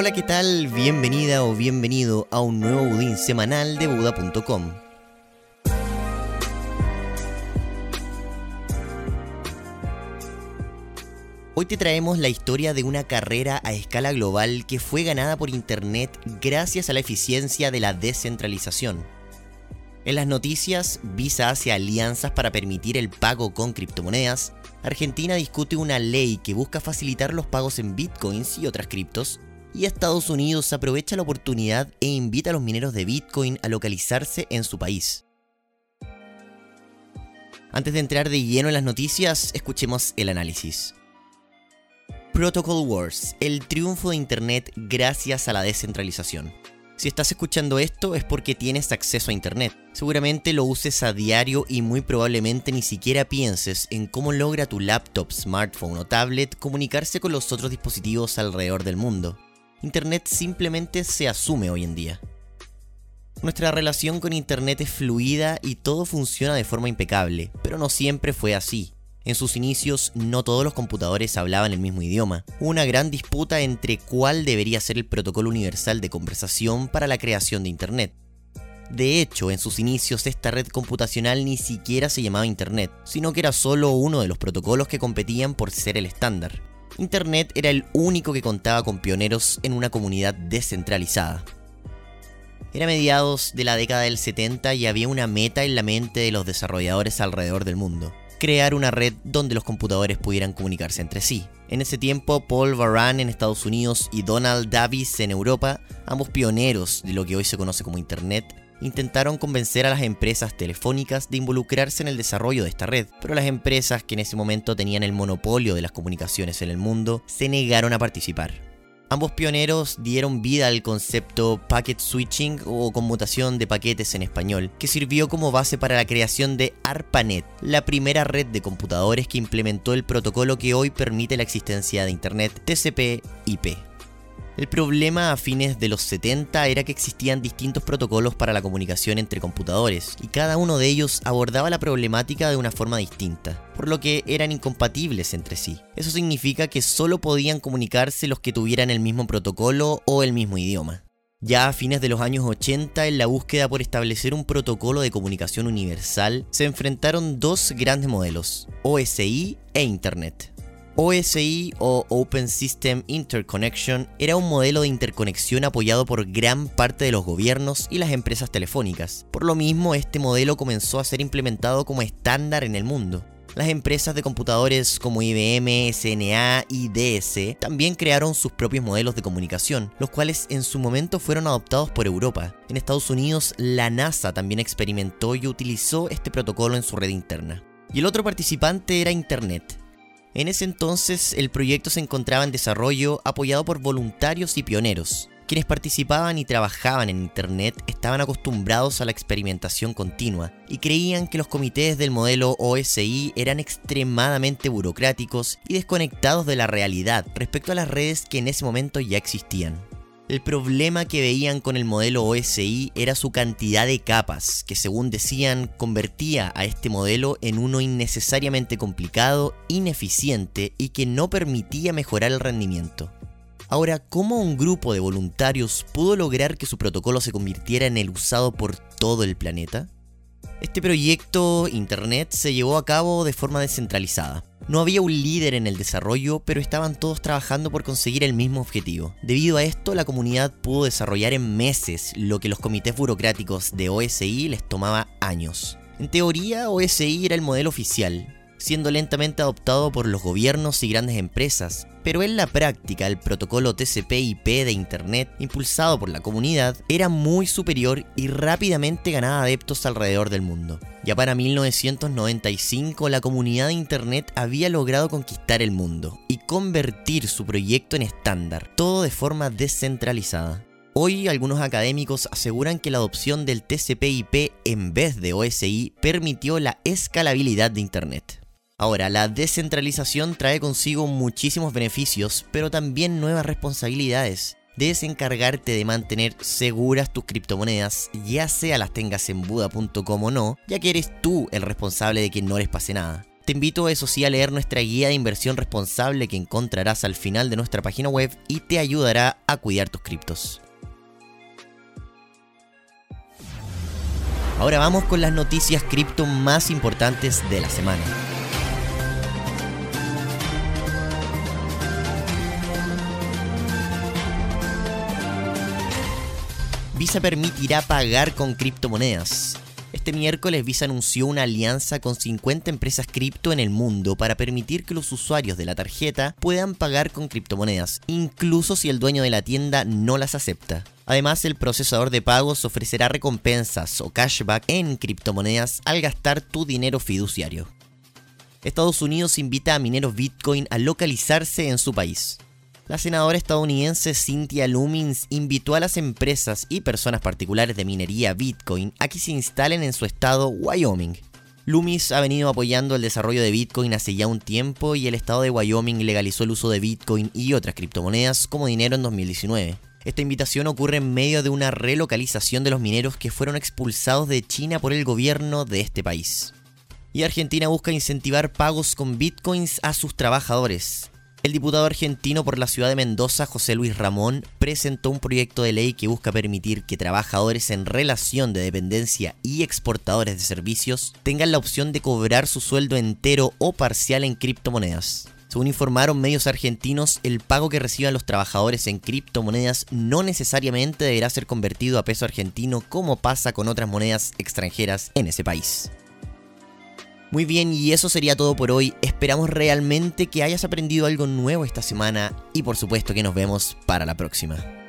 Hola, ¿qué tal? Bienvenida o bienvenido a un nuevo budín semanal de Buda.com. Hoy te traemos la historia de una carrera a escala global que fue ganada por Internet gracias a la eficiencia de la descentralización. En las noticias, Visa hace alianzas para permitir el pago con criptomonedas, Argentina discute una ley que busca facilitar los pagos en bitcoins y otras criptos, y Estados Unidos aprovecha la oportunidad e invita a los mineros de bitcoin a localizarse en su país. Antes de entrar de lleno en las noticias, escuchemos el análisis. Protocol Wars, el triunfo de Internet gracias a la descentralización. Si estás escuchando esto es porque tienes acceso a Internet. Seguramente lo uses a diario y muy probablemente ni siquiera pienses en cómo logra tu laptop, smartphone o tablet comunicarse con los otros dispositivos alrededor del mundo. Internet simplemente se asume hoy en día. Nuestra relación con Internet es fluida y todo funciona de forma impecable, pero no siempre fue así. En sus inicios no todos los computadores hablaban el mismo idioma. Una gran disputa entre cuál debería ser el protocolo universal de conversación para la creación de Internet. De hecho, en sus inicios esta red computacional ni siquiera se llamaba Internet, sino que era solo uno de los protocolos que competían por ser el estándar. Internet era el único que contaba con pioneros en una comunidad descentralizada. Era mediados de la década del 70 y había una meta en la mente de los desarrolladores alrededor del mundo crear una red donde los computadores pudieran comunicarse entre sí. En ese tiempo, Paul Varan en Estados Unidos y Donald Davis en Europa, ambos pioneros de lo que hoy se conoce como Internet, intentaron convencer a las empresas telefónicas de involucrarse en el desarrollo de esta red, pero las empresas que en ese momento tenían el monopolio de las comunicaciones en el mundo se negaron a participar. Ambos pioneros dieron vida al concepto packet switching o conmutación de paquetes en español, que sirvió como base para la creación de ARPANET, la primera red de computadores que implementó el protocolo que hoy permite la existencia de Internet TCP/IP. El problema a fines de los 70 era que existían distintos protocolos para la comunicación entre computadores, y cada uno de ellos abordaba la problemática de una forma distinta, por lo que eran incompatibles entre sí. Eso significa que solo podían comunicarse los que tuvieran el mismo protocolo o el mismo idioma. Ya a fines de los años 80, en la búsqueda por establecer un protocolo de comunicación universal, se enfrentaron dos grandes modelos, OSI e Internet. OSI o Open System Interconnection era un modelo de interconexión apoyado por gran parte de los gobiernos y las empresas telefónicas. Por lo mismo, este modelo comenzó a ser implementado como estándar en el mundo. Las empresas de computadores como IBM, SNA y DS también crearon sus propios modelos de comunicación, los cuales en su momento fueron adoptados por Europa. En Estados Unidos, la NASA también experimentó y utilizó este protocolo en su red interna. Y el otro participante era Internet, en ese entonces el proyecto se encontraba en desarrollo apoyado por voluntarios y pioneros. Quienes participaban y trabajaban en Internet estaban acostumbrados a la experimentación continua y creían que los comités del modelo OSI eran extremadamente burocráticos y desconectados de la realidad respecto a las redes que en ese momento ya existían. El problema que veían con el modelo OSI era su cantidad de capas, que según decían convertía a este modelo en uno innecesariamente complicado, ineficiente y que no permitía mejorar el rendimiento. Ahora, ¿cómo un grupo de voluntarios pudo lograr que su protocolo se convirtiera en el usado por todo el planeta? Este proyecto Internet se llevó a cabo de forma descentralizada. No había un líder en el desarrollo, pero estaban todos trabajando por conseguir el mismo objetivo. Debido a esto, la comunidad pudo desarrollar en meses lo que los comités burocráticos de OSI les tomaba años. En teoría, OSI era el modelo oficial, siendo lentamente adoptado por los gobiernos y grandes empresas, pero en la práctica el protocolo TCP/IP de Internet, impulsado por la comunidad, era muy superior y rápidamente ganaba adeptos alrededor del mundo. Ya para 1995 la comunidad de Internet había logrado conquistar el mundo y convertir su proyecto en estándar, todo de forma descentralizada. Hoy algunos académicos aseguran que la adopción del TCP/IP en vez de OSI permitió la escalabilidad de Internet. Ahora, la descentralización trae consigo muchísimos beneficios, pero también nuevas responsabilidades. Debes encargarte de mantener seguras tus criptomonedas, ya sea las tengas en Buda.com o no, ya que eres tú el responsable de que no les pase nada. Te invito eso sí a leer nuestra guía de inversión responsable que encontrarás al final de nuestra página web y te ayudará a cuidar tus criptos. Ahora vamos con las noticias cripto más importantes de la semana. Visa permitirá pagar con criptomonedas. Este miércoles Visa anunció una alianza con 50 empresas cripto en el mundo para permitir que los usuarios de la tarjeta puedan pagar con criptomonedas, incluso si el dueño de la tienda no las acepta. Además, el procesador de pagos ofrecerá recompensas o cashback en criptomonedas al gastar tu dinero fiduciario. Estados Unidos invita a mineros Bitcoin a localizarse en su país la senadora estadounidense Cynthia Lumins invitó a las empresas y personas particulares de minería Bitcoin a que se instalen en su estado Wyoming. Lumins ha venido apoyando el desarrollo de Bitcoin hace ya un tiempo y el estado de Wyoming legalizó el uso de Bitcoin y otras criptomonedas como dinero en 2019. Esta invitación ocurre en medio de una relocalización de los mineros que fueron expulsados de China por el gobierno de este país. Y Argentina busca incentivar pagos con bitcoins a sus trabajadores. El diputado argentino por la ciudad de Mendoza, José Luis Ramón, presentó un proyecto de ley que busca permitir que trabajadores en relación de dependencia y exportadores de servicios tengan la opción de cobrar su sueldo entero o parcial en criptomonedas. Según informaron medios argentinos, el pago que reciban los trabajadores en criptomonedas no necesariamente deberá ser convertido a peso argentino como pasa con otras monedas extranjeras en ese país. Muy bien, y eso sería todo por hoy. Esperamos realmente que hayas aprendido algo nuevo esta semana y por supuesto que nos vemos para la próxima.